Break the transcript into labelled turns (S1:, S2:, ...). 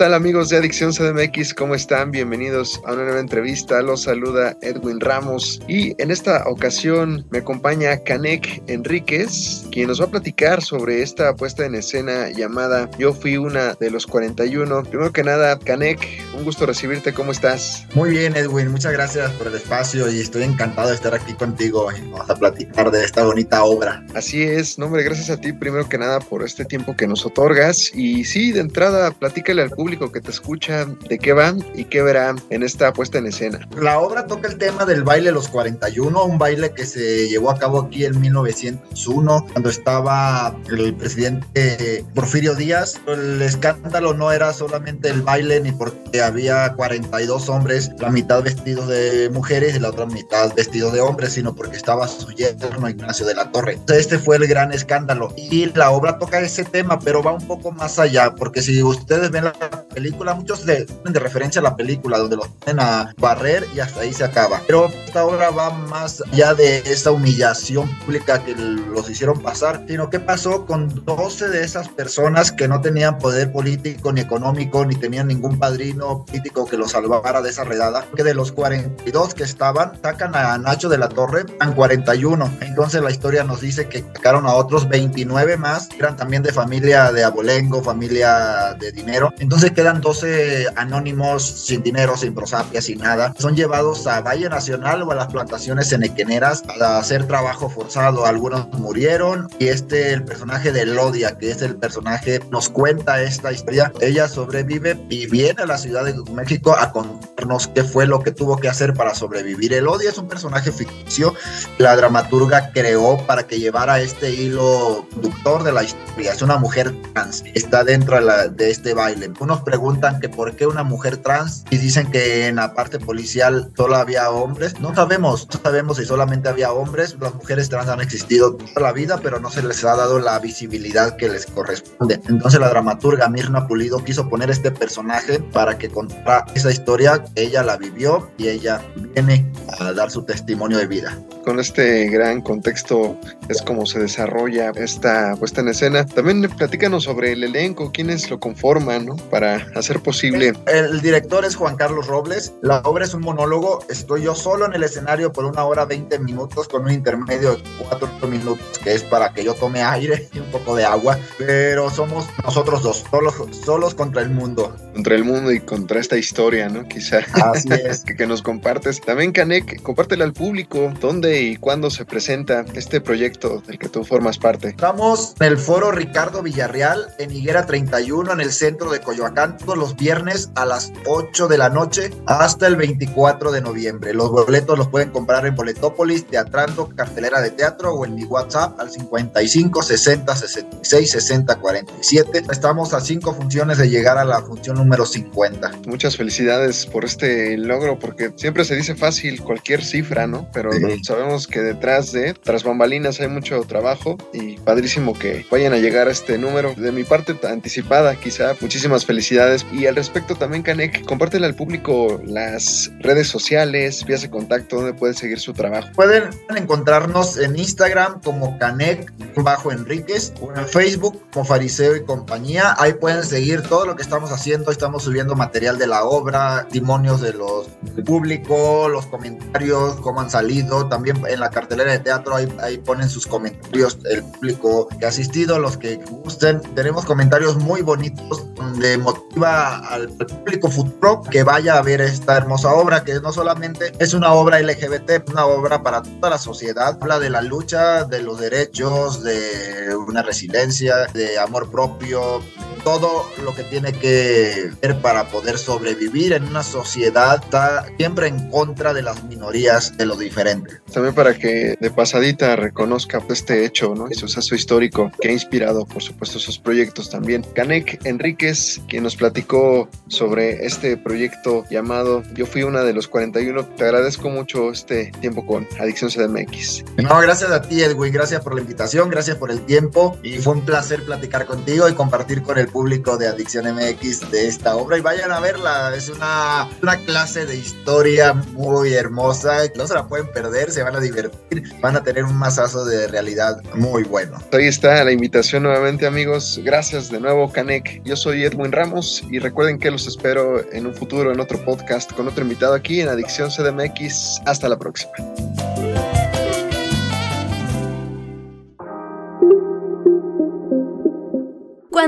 S1: Tal amigos de Adicción CDMX? ¿Cómo están? Bienvenidos a una nueva entrevista. Los saluda Edwin Ramos y en esta ocasión me acompaña Canek Enríquez, quien nos va a platicar sobre esta puesta en escena llamada Yo fui una de los 41. Primero que nada, Canek, un gusto recibirte. ¿Cómo estás?
S2: Muy bien, Edwin. Muchas gracias por el espacio y estoy encantado de estar aquí contigo y vamos a platicar de esta bonita obra.
S1: Así es, nombre, gracias a ti primero que nada por este tiempo que nos otorgas y sí, de entrada, platícale al público que te escucha de qué va y qué verá en esta puesta en escena.
S2: La obra toca el tema del baile Los 41, un baile que se llevó a cabo aquí en 1901, cuando estaba el presidente Porfirio Díaz. El escándalo no era solamente el baile, ni porque había 42 hombres, la mitad vestidos de mujeres y la otra mitad vestidos de hombres, sino porque estaba su yerno Ignacio de la Torre. Este fue el gran escándalo. Y la obra toca ese tema, pero va un poco más allá, porque si ustedes ven la película, muchos de, de referencia a la película, donde los ponen a barrer y hasta ahí se acaba. Pero esta obra va más allá de esta humillación pública que los hicieron pasar, sino qué pasó con 12 de esas personas que no tenían poder político ni económico, ni tenían ningún padrino político que los salvara de esa redada, que de los 42 que estaban, sacan a Nacho de la Torre en 41. Entonces la historia nos dice que sacaron a otros 29 más, eran también de familia de abolengo, familia de dinero. Entonces quedan 12 anónimos sin dinero, sin prosapia, sin nada. Son llevados a Valle Nacional o a las plantaciones enequeneras a hacer trabajo forzado. Algunos murieron y este, el personaje de Lodia, que es el personaje, nos cuenta esta historia. Ella sobrevive y viene a la Ciudad de México a contarnos qué fue lo que tuvo que hacer para sobrevivir. Elodia es un personaje ficticio. La dramaturga creó para que llevara este hilo conductor de la historia. Es una mujer trans. Está dentro de, la, de este baile. Unos preguntan que por qué una mujer trans y dicen que en la parte policial solo había hombres. No sabemos, no sabemos si solamente había hombres. Las mujeres trans han existido toda la vida, pero no se les ha dado la visibilidad que les corresponde. Entonces la dramaturga Mirna Pulido quiso poner este personaje para que contara esa historia. Ella la vivió y ella viene a dar su testimonio de vida.
S1: Con este gran contexto es como se desarrolla esta puesta en escena. También platícanos sobre el elenco, quiénes lo conforman, ¿no? Para hacer posible.
S2: El director es Juan Carlos Robles. La obra es un monólogo. Estoy yo solo en el escenario por una hora 20 minutos con un intermedio de 4 minutos que es para que yo tome aire y un poco de agua. Pero somos nosotros dos, solos, solos contra el mundo.
S1: Contra el mundo y contra esta historia, ¿no? Quizá.
S2: Así es.
S1: que, que nos compartes. También, Canek, compártele al público dónde y cuándo se presenta este proyecto del que tú formas parte.
S2: Estamos en el foro Ricardo Villarreal en Higuera 31 en el centro de Coyoacán todos los viernes a las 8 de la noche hasta el 24 de noviembre. Los boletos los pueden comprar en Boletópolis, Teatrando, Cartelera de Teatro o en mi WhatsApp al 55 60 66 60 47. Estamos a cinco funciones de llegar a la función número 50.
S1: Muchas felicidades por este logro porque siempre se dice fácil cualquier cifra, ¿no? Pero sí. Sabemos que detrás de, tras bambalinas hay mucho trabajo y padrísimo que vayan a llegar a este número. De mi parte anticipada quizá, muchísimas felicidades. Y al respecto también, Canek, compártele al público las redes sociales, vías de contacto, donde pueden seguir su trabajo.
S2: Pueden encontrarnos en Instagram como Canek bajo Enríquez o en Facebook como Fariseo y compañía. Ahí pueden seguir todo lo que estamos haciendo. Estamos subiendo material de la obra, testimonios de los público, los comentarios, cómo han salido. En la cartelera de teatro ahí, ahí ponen sus comentarios el público que ha asistido, los que gusten. Tenemos comentarios muy bonitos donde motiva al público futuro que vaya a ver esta hermosa obra, que no solamente es una obra LGBT, una obra para toda la sociedad, habla de la lucha, de los derechos, de una resiliencia, de amor propio, todo lo que tiene que ver para poder sobrevivir en una sociedad está siempre en contra de las minorías de lo diferente.
S1: También para que de pasadita reconozca este hecho, ¿no? Y su suceso histórico que ha inspirado, por supuesto, sus proyectos también. Canek Enríquez, quien nos platicó sobre este proyecto llamado Yo fui una de los 41. Te agradezco mucho este tiempo con Adicción CDMX.
S2: No, gracias a ti, Edwin. Gracias por la invitación, gracias por el tiempo. Y fue un placer platicar contigo y compartir con el público de Adicción MX de esta obra. Y vayan a verla. Es una, una clase de historia muy hermosa. No se la pueden perder, se van a divertir, van a tener un masazo de realidad muy bueno.
S1: Ahí está la invitación nuevamente, amigos. Gracias de nuevo, Canek. Yo soy Edwin Ramos y recuerden que los espero en un futuro en otro podcast con otro invitado aquí en Adicción CDMX. Hasta la próxima.